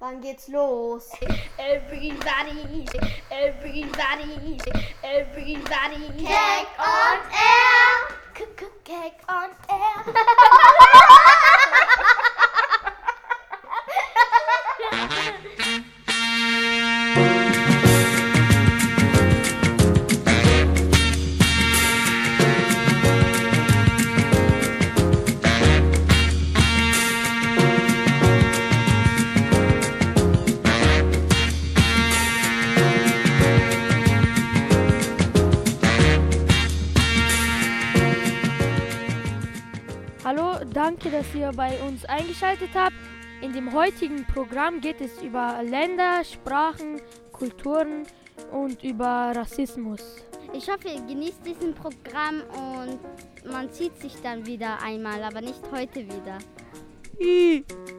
Wann geht's los? Everybody, everybody, everybody. Cake on air! Cake on air. dass ihr bei uns eingeschaltet habt. In dem heutigen Programm geht es über Länder, Sprachen, Kulturen und über Rassismus. Ich hoffe, ihr genießt diesen Programm und man sieht sich dann wieder einmal, aber nicht heute wieder. Hallo,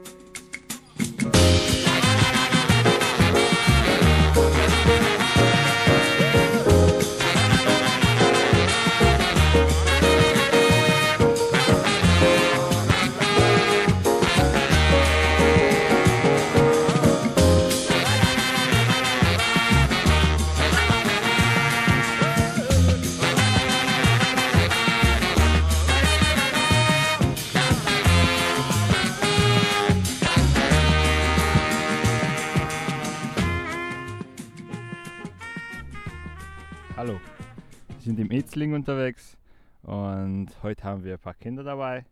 im Etzling unterwegs und heute haben wir ein paar Kinder dabei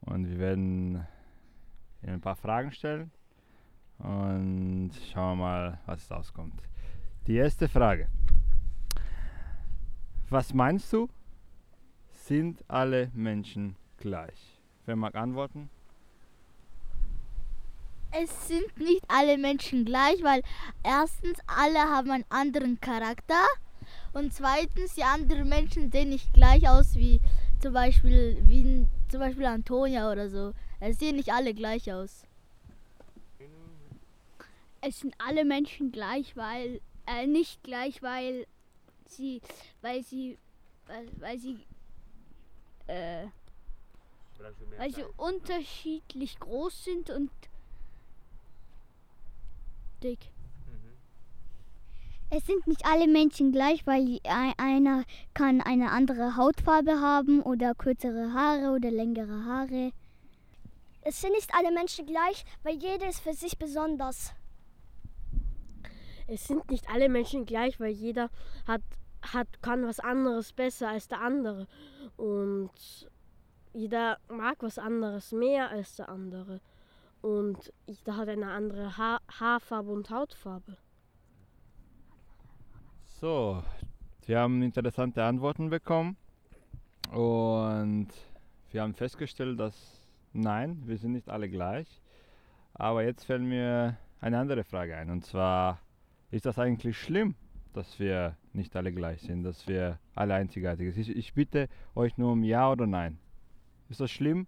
und wir werden ihnen ein paar Fragen stellen und schauen wir mal, was rauskommt. Die erste Frage. Was meinst du, sind alle Menschen gleich? Wer mag antworten? Es sind nicht alle Menschen gleich, weil erstens alle haben einen anderen Charakter und zweitens die anderen Menschen sehen nicht gleich aus wie zum Beispiel wie zum Beispiel Antonia oder so. Es sehen nicht alle gleich aus. es sind alle Menschen gleich, weil äh, nicht gleich, weil sie, weil sie, weil, weil sie, äh, weil sie unterschiedlich groß sind und dick. Es sind nicht alle Menschen gleich, weil ei- einer kann eine andere Hautfarbe haben oder kürzere Haare oder längere Haare. Es sind nicht alle Menschen gleich, weil jeder ist für sich besonders. Es sind nicht alle Menschen gleich, weil jeder hat, hat, kann was anderes besser als der andere. Und jeder mag was anderes mehr als der andere. Und jeder hat eine andere ha Haarfarbe und Hautfarbe. So, wir haben interessante Antworten bekommen und wir haben festgestellt, dass nein, wir sind nicht alle gleich. Aber jetzt fällt mir eine andere Frage ein und zwar, ist das eigentlich schlimm, dass wir nicht alle gleich sind, dass wir alle einzigartig sind? Ich, ich bitte euch nur um Ja oder Nein. Ist das schlimm,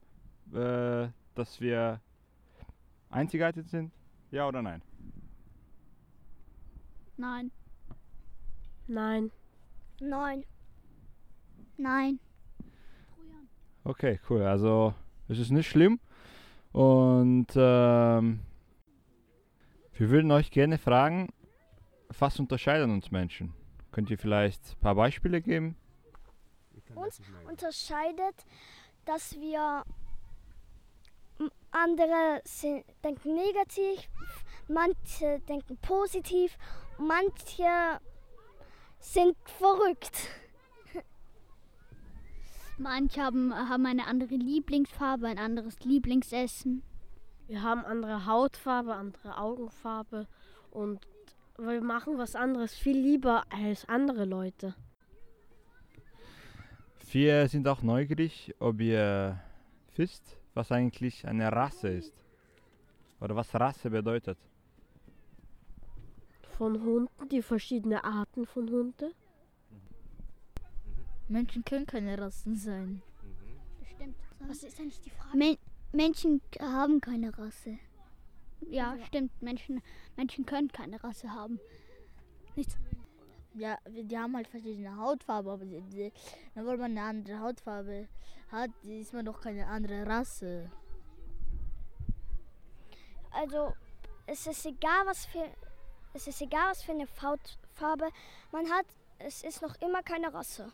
äh, dass wir einzigartig sind? Ja oder nein? Nein. Nein. Nein. Nein. Okay, cool. Also es ist nicht schlimm. Und ähm, wir würden euch gerne fragen, was unterscheiden uns Menschen? Könnt ihr vielleicht ein paar Beispiele geben? Uns unterscheidet, dass wir andere sind, denken negativ, manche denken positiv, manche sind verrückt. Manche haben, haben eine andere Lieblingsfarbe, ein anderes Lieblingsessen. Wir haben andere Hautfarbe, andere Augenfarbe und wir machen was anderes viel lieber als andere Leute. Wir sind auch neugierig, ob ihr wisst, was eigentlich eine Rasse ist. Oder was Rasse bedeutet. Von Hunden, die verschiedene Arten von Hunden. Menschen können keine Rassen sein. Stimmt. Was ist eigentlich die Frage? Men Menschen haben keine Rasse. Ja, stimmt. Menschen, Menschen können keine Rasse haben. Nichts. Ja, die haben halt verschiedene Hautfarbe, aber die, die, nur weil man eine andere Hautfarbe hat, ist man doch keine andere Rasse. Also es ist egal, was für, es ist egal, was für eine Hautfarbe man hat, es ist noch immer keine Rasse.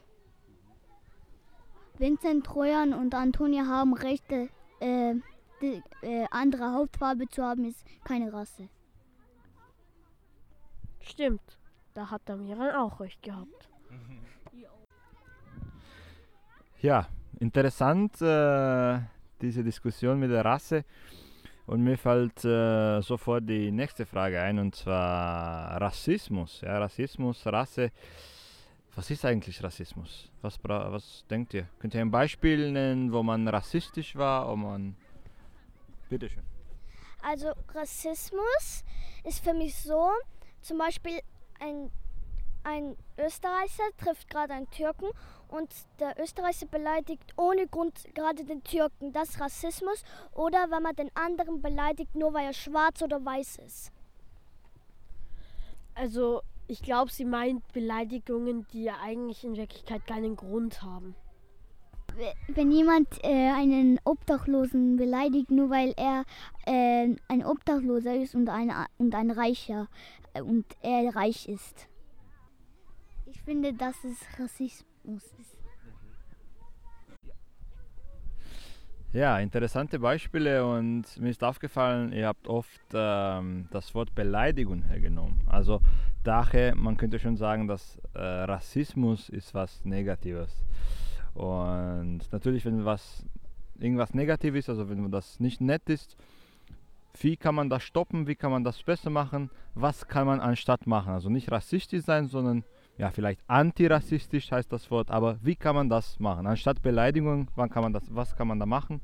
Vincent Trojan und Antonia haben recht, äh, die, äh, andere Hautfarbe zu haben, ist keine Rasse. Stimmt, da hat der Miran auch recht gehabt. Ja, interessant äh, diese Diskussion mit der Rasse. Und mir fällt äh, sofort die nächste Frage ein, und zwar Rassismus. Ja, Rassismus, Rasse. Was ist eigentlich Rassismus? Was, was denkt ihr? Könnt ihr ein Beispiel nennen, wo man rassistisch war? Wo man Bitteschön. Also Rassismus ist für mich so, zum Beispiel ein, ein Österreicher trifft gerade einen Türken und der Österreicher beleidigt ohne Grund gerade den Türken. Das ist Rassismus. Oder wenn man den anderen beleidigt, nur weil er schwarz oder weiß ist. Also, ich glaube, sie meint Beleidigungen, die ja eigentlich in Wirklichkeit keinen Grund haben. Wenn jemand äh, einen Obdachlosen beleidigt, nur weil er äh, ein Obdachloser ist und ein, und ein Reicher äh, und er reich ist. Ich finde, dass es Rassismus ist. Ja, interessante Beispiele und mir ist aufgefallen, ihr habt oft ähm, das Wort Beleidigung hergenommen. Also daher, man könnte schon sagen, dass äh, Rassismus ist was Negatives. Und natürlich, wenn was irgendwas negativ ist, also wenn das nicht nett ist, wie kann man das stoppen, wie kann man das besser machen, was kann man anstatt machen. Also nicht rassistisch sein, sondern ja, vielleicht antirassistisch heißt das Wort, aber wie kann man das machen? Anstatt Beleidigung, wann kann man das, was kann man da machen?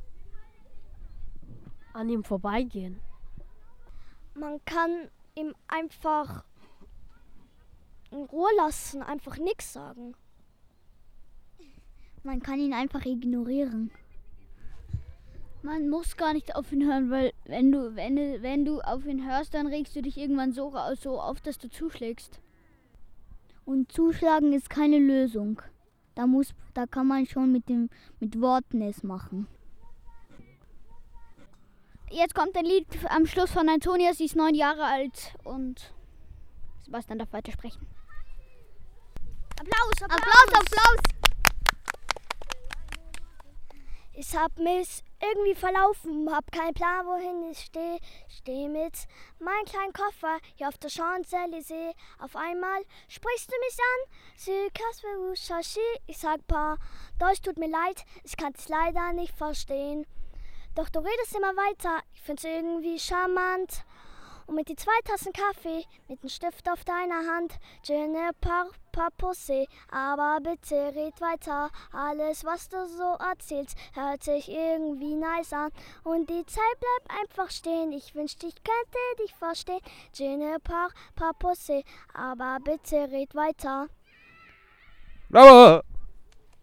An ihm vorbeigehen. Man kann ihm einfach in Ruhe lassen, einfach nichts sagen. Man kann ihn einfach ignorieren. Man muss gar nicht auf ihn hören, weil wenn du, wenn, du- wenn du auf ihn hörst, dann regst du dich irgendwann so, so auf, dass du zuschlägst. Und zuschlagen ist keine Lösung. Da, muss, da kann man schon mit, dem, mit Worten es machen. Jetzt kommt ein Lied am Schluss von Antonia, sie ist neun Jahre alt und Sebastian darf weitersprechen. Applaus, Applaus, Applaus, Applaus! Ich hab mich irgendwie verlaufen, hab keinen Plan, wohin ich stehe. Steh mit meinem kleinen Koffer hier auf der Champs-Élysées. Auf einmal sprichst du mich an. Sükas Shashi. Ich sag paar, Deutsch tut mir leid, ich kann es leider nicht verstehen. Doch du redest immer weiter, ich find's irgendwie charmant. Und mit die zwei Tassen Kaffee, mit dem Stift auf deiner Hand, je par, par posé, aber bitte red weiter. Alles, was du so erzählst, hört sich irgendwie nice an. Und die Zeit bleibt einfach stehen, ich wünschte, ich könnte dich verstehen. Je par, par posé, aber bitte red weiter. Bravo!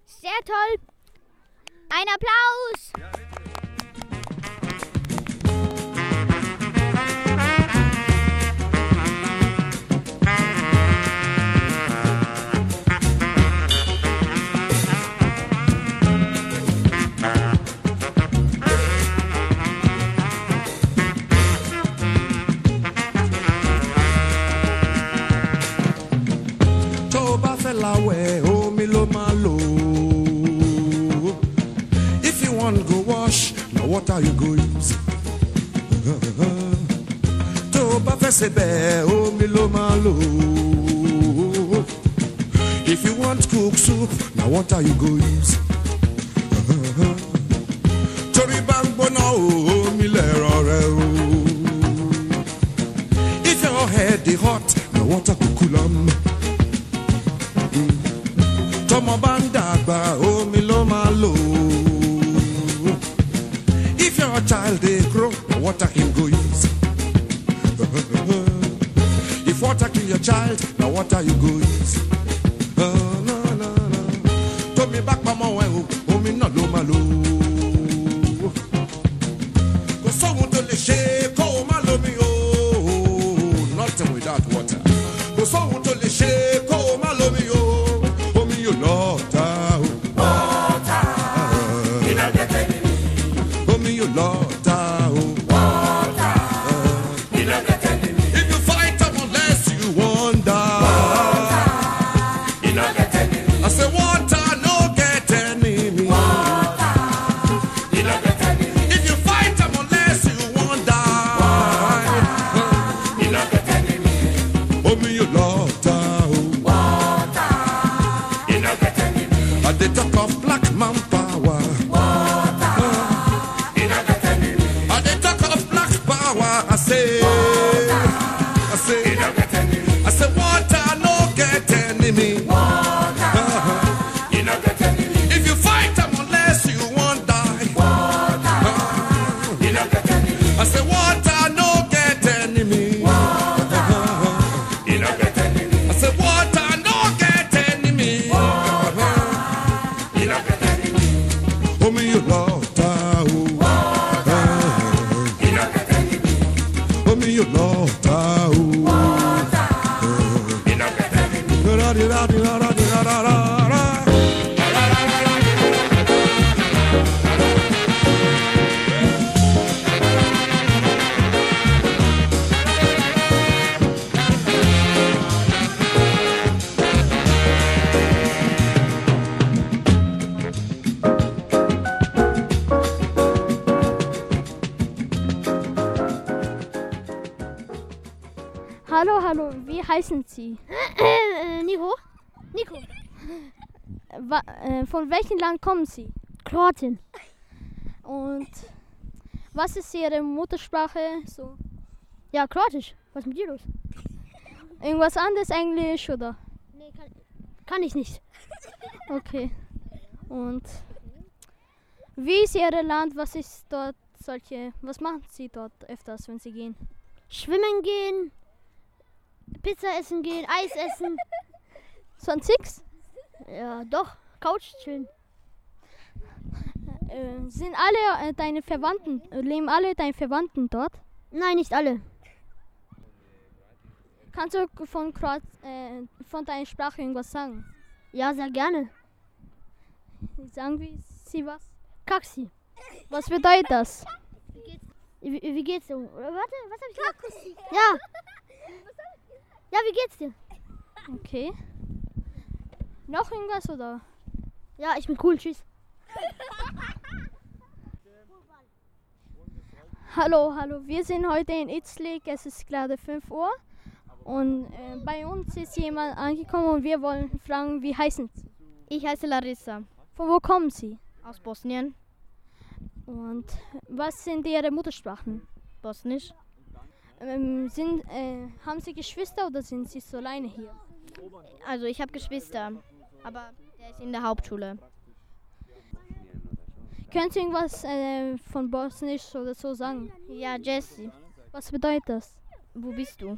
Sehr toll! Ein Applaus! Omi oh, ló if you wan go wash na water you go use. tó omi ló if you want cook soup na water you go use. torí o o. if your head dey hot Hallo, hallo, wie heißen Sie? Äh, von welchem Land kommen Sie? Kroatien. Und was ist Ihre Muttersprache? So Ja, Kroatisch. Was ist mit dir los? irgendwas anderes, Englisch oder? Nee, kann, kann ich nicht. Okay. Und wie ist Ihr Land? Was ist dort solche? Was machen Sie dort öfters, wenn Sie gehen? Schwimmen gehen, Pizza essen gehen, Eis essen. Sonst nix? Ja, doch. Couch chillen. Äh, sind alle äh, deine Verwandten, äh, leben alle deine Verwandten dort? Nein, nicht alle. Kannst du von, Kroat äh, von deiner Sprache irgendwas sagen? Ja, sehr gerne. Sagen wir Sie was? Kaxi. Was bedeutet das? Wie, wie geht's dir? Warte, was hab ich gesagt? Ja. Ja, wie geht's dir? Okay. Noch irgendwas oder? Ja, ich bin cool. Tschüss. Hallo, hallo. Wir sind heute in Itzlik. Es ist gerade 5 Uhr. Und äh, bei uns ist jemand angekommen und wir wollen fragen, wie heißen Sie? Ich heiße Larissa Von wo kommen Sie? aus Bosnien, Und was sind Ihre Muttersprachen? Bosnisch. Ähm, sind, äh, haben Sie Geschwister oder sind Sie so alleine hier? Also ich habe Geschwister, aber der ist in der Hauptschule. Können Sie irgendwas äh, von Bosnisch oder so sagen? Ja, Jessie, Was bedeutet das? wo bist du?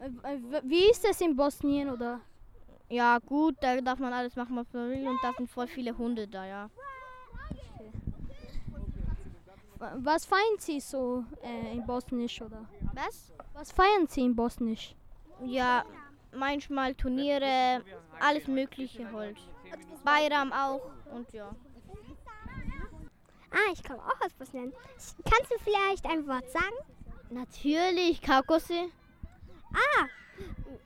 Äh, w- wie ist es in Bosnien oder? Ja, gut, da darf man alles machen, was man will und da sind voll viele Hunde da, ja. Was feiern Sie so äh, in Bosnisch oder? Was? Was feiern Sie in Bosnisch? Ja, manchmal Turniere, alles mögliche halt. Bayram auch und ja. Ah, ich komme auch aus Bosnien. Kannst du vielleicht ein Wort sagen? Natürlich, Kaukose. Ah,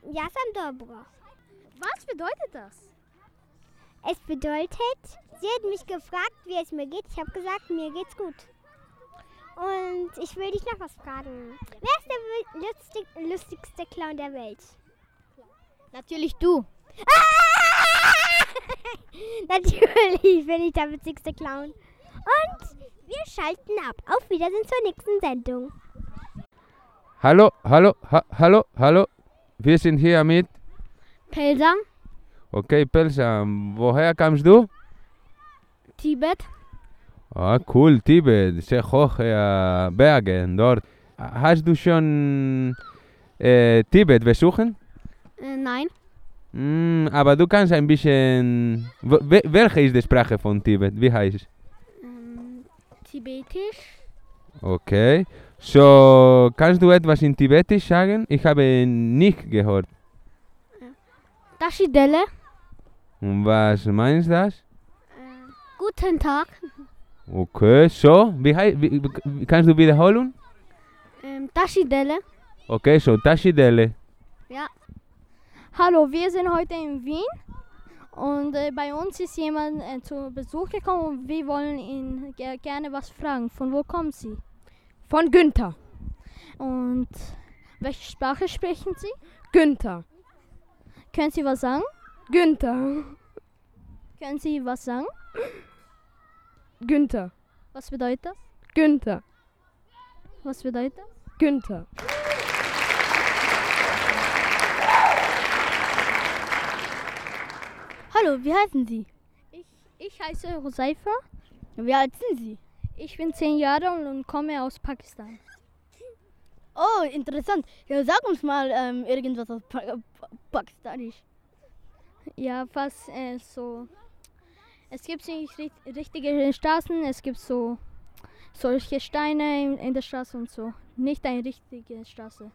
Jasam Dobro. Was bedeutet das? Es bedeutet, sie hat mich gefragt, wie es mir geht. Ich habe gesagt, mir geht's gut. Und ich will dich noch was fragen. Wer ist der lustig, lustigste Clown der Welt? Natürlich du. Natürlich bin ich der witzigste Clown. Und wir schalten ab. Auf Wiedersehen zur nächsten Sendung. Hallo, hallo, ha hallo, hallo. Wir sind hier mit. Pelsa, Okay, Pelsam, woher kommst du? Tibet. Ah, cool, Tibet, sehr hoch, äh, Bergen dort. Hast du schon äh, Tibet besuchen? Äh, nein. Mm, aber du kannst ein bisschen. W wel- welche ist die Sprache von Tibet? Wie heißt es? Ähm, Tibetisch. Okay. So, kannst du etwas in Tibetisch sagen? Ich habe nicht gehört. Taschidelle. Und was meinst das? Guten Tag. Okay, so, wie, wie, wie kannst du wiederholen? Ähm, Taschidelle. Okay, so, Taschidele. Ja. Hallo, wir sind heute in Wien und äh, bei uns ist jemand äh, zu Besuch gekommen und wir wollen ihn ger gerne was fragen. Von wo kommen Sie? Von Günther. Und welche Sprache sprechen Sie? Günther. Können Sie was sagen? Günther. Können Sie was sagen? Günther. Was bedeutet das? Günther. Was bedeutet das? Günther. Hallo, wie heißen Sie? Ich, ich heiße Hoseifa. Wie alt sind Sie? Ich bin zehn Jahre alt und komme aus Pakistan. Oh, interessant. Ja, sag uns mal ähm, irgendwas aus pa pa Pakistanisch. Ja, was äh, so. Es gibt nicht ri- richtige Straßen, es gibt so solche Steine in, in der Straße und so. Nicht eine richtige Straße.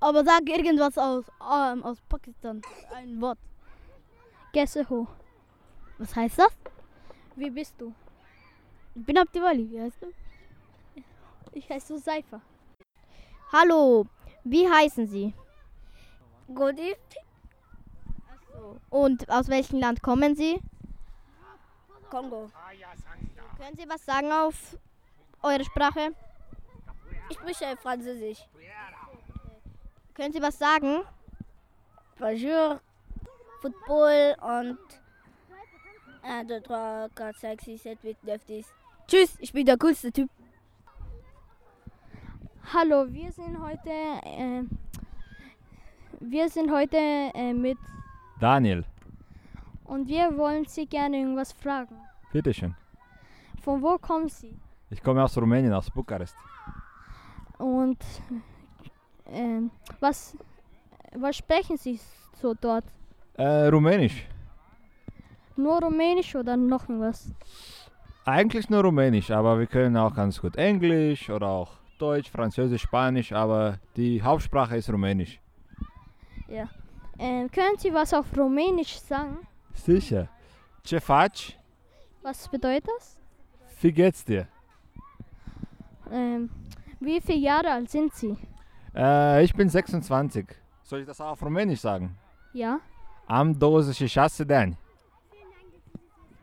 Aber sag irgendwas aus, ähm, aus Pakistan. Ein Wort. Gesseho. Was heißt das? Wie bist du? Ich bin Abdivali. Wie heißt du? Ich heiße Seifa. Hallo, wie heißen Sie? Godi. Und aus welchem Land kommen Sie? Kongo. Können Sie was sagen auf eure Sprache? Ich spreche Französisch. Können Sie was sagen? Bonjour, Football und 1, 2, 3, 4, 5, 6, 7, 8, 9, 10. Tschüss, ich bin der coolste Typ. Hallo, wir sind heute, äh, wir sind heute äh, mit Daniel, und wir wollen Sie gerne irgendwas fragen. bitteschön. Von wo kommen Sie? Ich komme aus Rumänien, aus Bukarest. Und ähm, was, was sprechen Sie so dort? Äh, Rumänisch. Nur Rumänisch oder noch was? Eigentlich nur Rumänisch, aber wir können auch ganz gut Englisch oder auch Deutsch, Französisch, Spanisch, aber die Hauptsprache ist Rumänisch. Ja. Ähm, können Sie was auf Rumänisch sagen? Sicher. Ce faci? Was bedeutet das? Wie geht's dir? Ähm, wie viele Jahre alt sind Sie? Äh, ich bin 26. Soll ich das auch auf Rumänisch sagen? Ja, Am 26 de ani.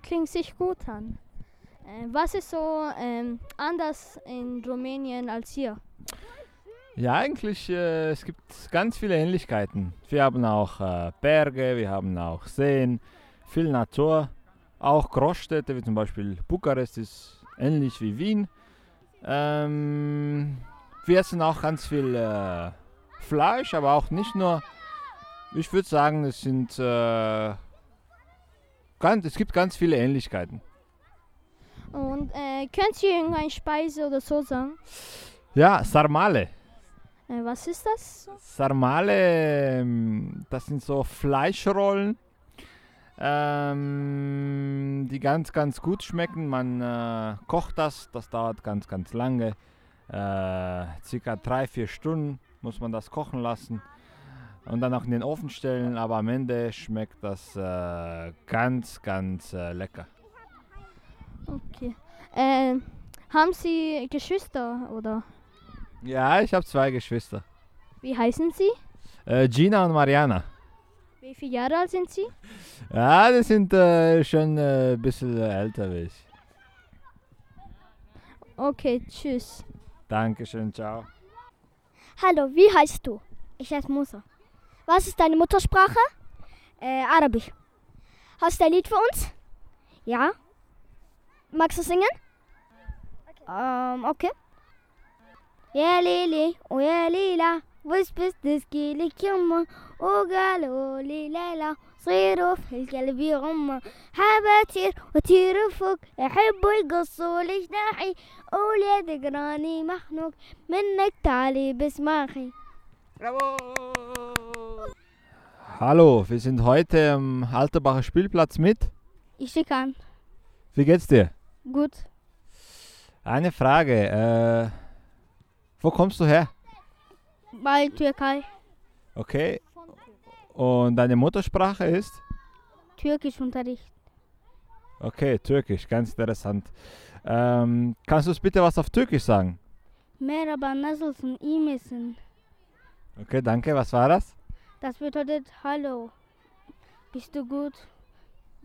klingt sich gut an. Äh, was ist so ähm, anders in Rumänien als hier? Ja, eigentlich, äh, es gibt ganz viele Ähnlichkeiten. Wir haben auch äh, Berge, wir haben auch Seen, viel Natur, auch Großstädte, wie zum Beispiel Bukarest ist ähnlich wie Wien. Ähm, wir essen auch ganz viel äh, Fleisch, aber auch nicht nur. Ich würde sagen, es sind äh, ganz, es gibt ganz viele Ähnlichkeiten. Und äh, können Sie irgendeine Speise oder so sagen? Ja, Sarmale. Äh, was ist das? Sarmale, ähm, das sind so Fleischrollen, ähm, die ganz, ganz gut schmecken. Man äh, kocht das, das dauert ganz, ganz lange. Äh, circa drei, vier Stunden muss man das kochen lassen und dann auch in den Ofen stellen. Aber am Ende schmeckt das äh, ganz, ganz äh, lecker. Okay. Äh, haben Sie Geschwister oder Ja, ich habe zwei Geschwister. wie heißen Sie? Äh, Gina und Mariana. Wie viele Jahre alt sind Sie? Ja, die sind äh, schon äh, ein bisschen älter wie ich. Okay, tschüss. Dankeschön, ciao. Hallo, wie heißt du? Ich heiße Musa. Was ist deine Muttersprache? Äh, Arabisch. Hast du ein Lied für uns? Ja? Magst du singen? Ähm, okay. يا ليلي ويا ليلى وش بس تسكيلك يمه وقالوا لي ليلى صيروا في القلب يغمه حابة أطير وأطير فوق يحبوا يقصوا لي جناحي قول تقراني محنوق منك تعالي بسماخي Hallo, wir sind heute am Alterbacher Spielplatz mit. Ich an. Wie geht's dir? Gut. Eine Frage. Äh, wo kommst du her? Bei Türkei. Okay. Und deine Muttersprache ist? Türkischunterricht. Okay, Türkisch, ganz interessant. Ähm, kannst du uns bitte was auf Türkisch sagen? Merhaba nasılsın iyi misin? Okay, danke. Was war das? Das bedeutet Hallo. Bist du gut?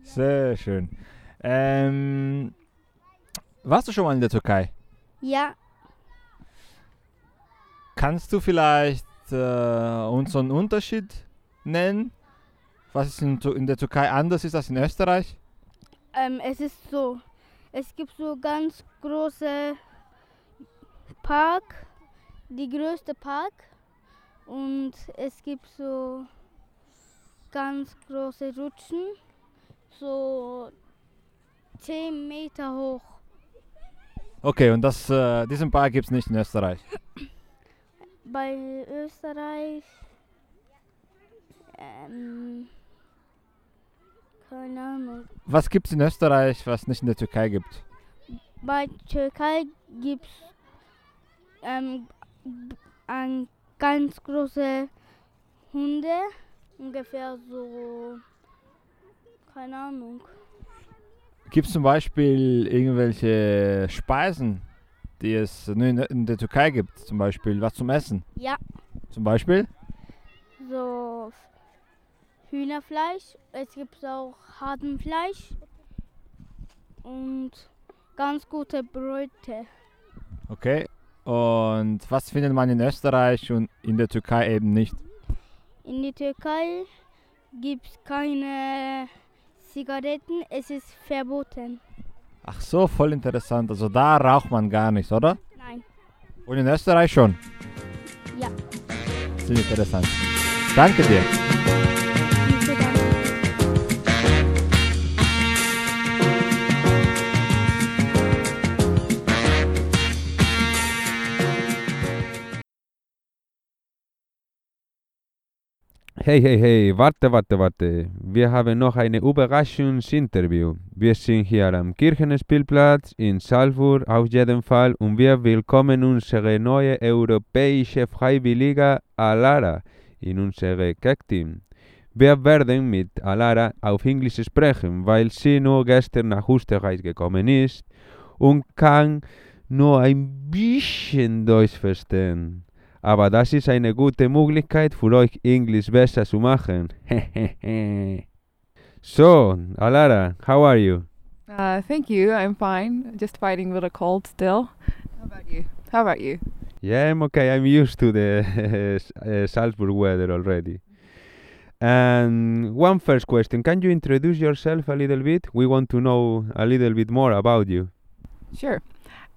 Sehr schön. Ähm, warst du schon mal in der Türkei? Ja, Kannst du vielleicht äh, unseren Unterschied nennen? Was ist in, in der Türkei anders ist als in Österreich? ähm, es ist so. Es gibt so ganz große Park, die größte Park. Und es gibt so ganz große Rutschen, so 10 Meter hoch. Okay, und das, äh, diesen Park gibt es nicht in Österreich. Bei Österreich, ähm, keine Ahnung. Was gibt es in Österreich, was nicht in der Türkei gibt? Bei Türkei gibt es ähm, ein ganz große Hunde, ungefähr so, keine Ahnung. Gibt es zum Beispiel irgendwelche Speisen, die es nur in, der Türkei gibt? Zum Beispiel was zum Essen? Ja, Zum Beispiel? so Hühnerfleisch, es gibt auch Hasenfleisch und ganz gute Bräute. Okay. Und was findet man in Österreich und in der Türkei eben nicht? In der Türkei gibt es keine Zigaretten, es ist verboten. Ach so, voll interessant. Also da raucht man gar nicht, oder? Nein. Und in Österreich schon? Ja. Sehr interessant. Danke dir. Hey, hey, hey, warte, warte, warte. Wir haben noch ein Überraschungsinterview. Wir sind hier am Kirchenspielplatz in Salzburg auf jeden Fall und wir willkommen unsere neue europäische Freiwillige Alara in unserem Keck-Team. Wir werden mit Alara auf Englisch sprechen, weil sie nur gestern nach Österreich gekommen ist und kann nur ein bisschen Deutsch verstehen. Aber das ist eine gute Möglichkeit für euch Englisch besser zu machen. so, Alara, how are you? Uh, thank you. I'm fine. Just fighting with a cold still. How about you? How about you? Yeah, I'm okay. I'm used to the uh, Salzburg weather already. And one first question Can you introduce yourself a little bit? We want to know a little bit more about you. Sure.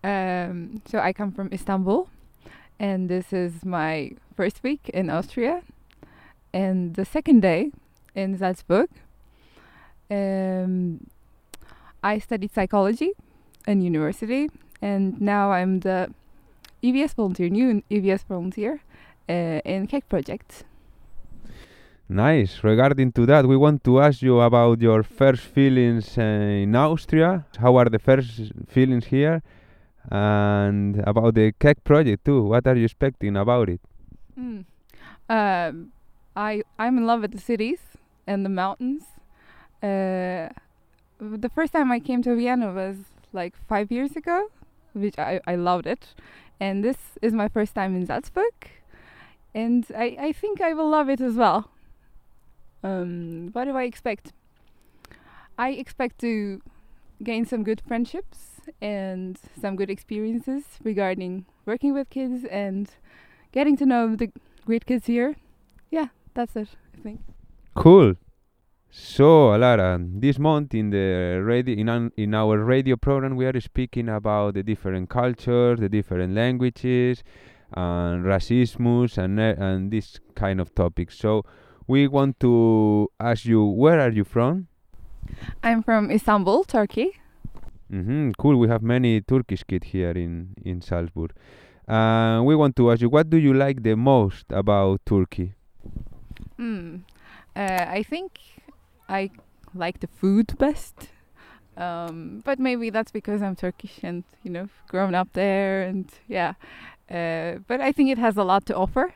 Um, so I come from Istanbul, and this is my first week in Austria, and the second day in Salzburg. Um, I studied psychology in university, and now I'm the EVS volunteer, new EVS volunteer uh, in Cake Project. Nice. Regarding to that, we want to ask you about your first feelings uh, in Austria. How are the first feelings here? And about the cake project too. What are you expecting about it? Mm. I I'm in love with the cities and the mountains. Uh, the first time I came to Vienna was like five years ago, which I, I loved it. And this is my first time in Salzburg, and I, I think I will love it as well. Um, what do I expect? I expect to gain some good friendships and some good experiences regarding working with kids and getting to know the great kids here. Yeah, that's it, I think. Cool. So, Alara, this month in the radio in, an, in our radio program, we are speaking about the different cultures, the different languages, and racism and uh, and this kind of topics. So, we want to ask you, where are you from? I'm from Istanbul, Turkey. Mm-hmm, cool. We have many Turkish kids here in in Salzburg. Uh, we want to ask you, what do you like the most about Turkey? Mm. Uh, I think I like the food best. Um, but maybe that's because I'm Turkish and you know grown up there and yeah. Uh, but I think it has a lot to offer.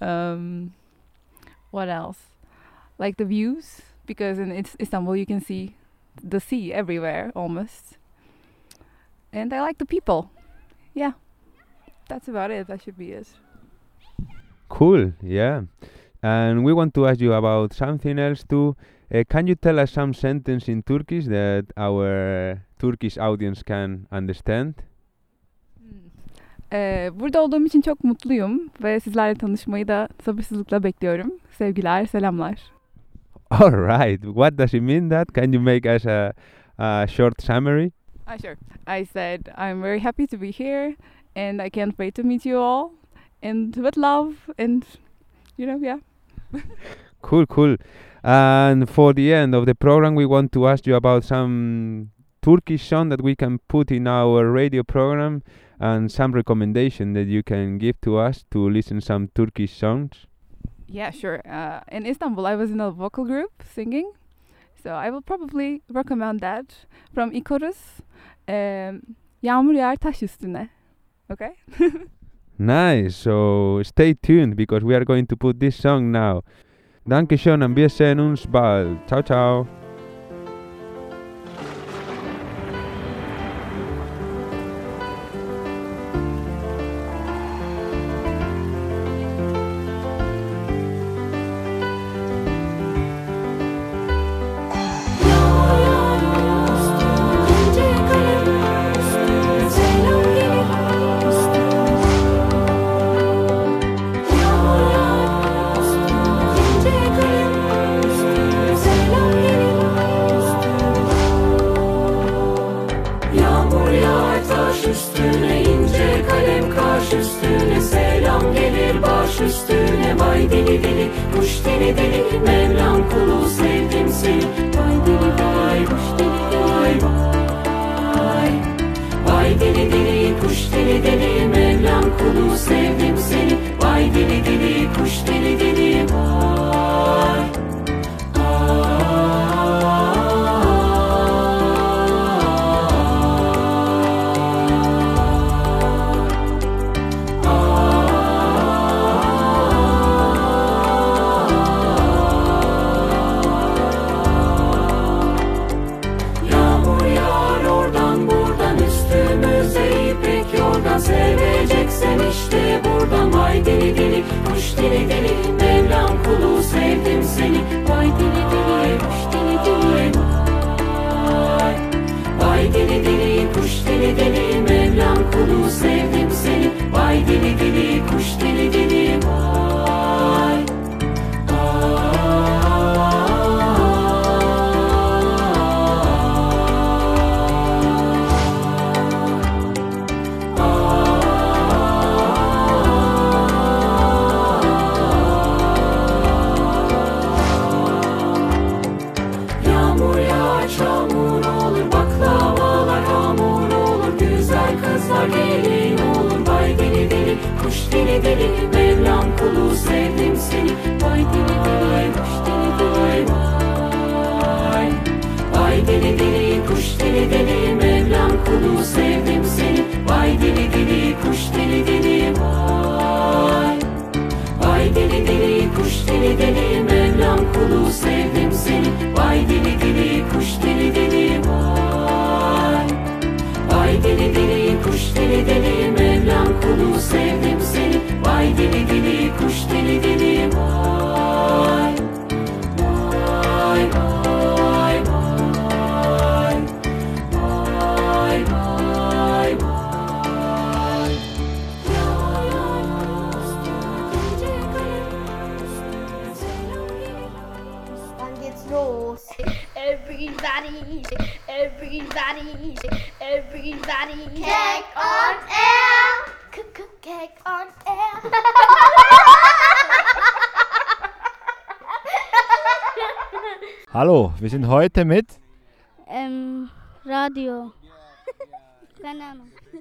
Um, what else? Like the views because in Is- Istanbul you can see the sea everywhere almost. And I like the people. Yeah. That's about it. That should be it. Cool, yeah. And we want to ask you about something else too. Uh, can you tell us some sentence in Turkish that our Turkish audience can understand? Ee, burada olduğum için çok mutluyum ve sizlerle tanışmayı da sabırsızlıkla bekliyorum. Sevgiler, selamlar. All right. What does it mean that? Can you make us a, a short summary? Ah, sure. I said I'm very happy to be here and I can't wait to meet you all and with love and you know, yeah. Cool, cool. And for the end of the program, we want to ask you about some Turkish song that we can put in our radio program and some recommendation that you can give to us to listen some Turkish songs. Yeah, sure. Uh, in Istanbul, I was in a vocal group singing, so I will probably recommend that from Icarus. Um, Yağmur yağar taş üstüne. Okay? Nice. So stay tuned because we are going to put this song now. Dankeschön und wir sehen uns bald. Ciao, ciao. üstüne ince kalem kaş üstüne selam gelir baş üstüne vay deli deli kuş deli deli Mevlam kulu sevdim seni. Vay deli vay kuş deli vay vay. Vay deli deli kuş deli deli Mevlam kulu sevdim seni. Vay deli deli deli kuş deli deli everybody. Cake on air. Cake on air. Hallo, wir sind heute mit Ähm, Radio. Keine Ahnung.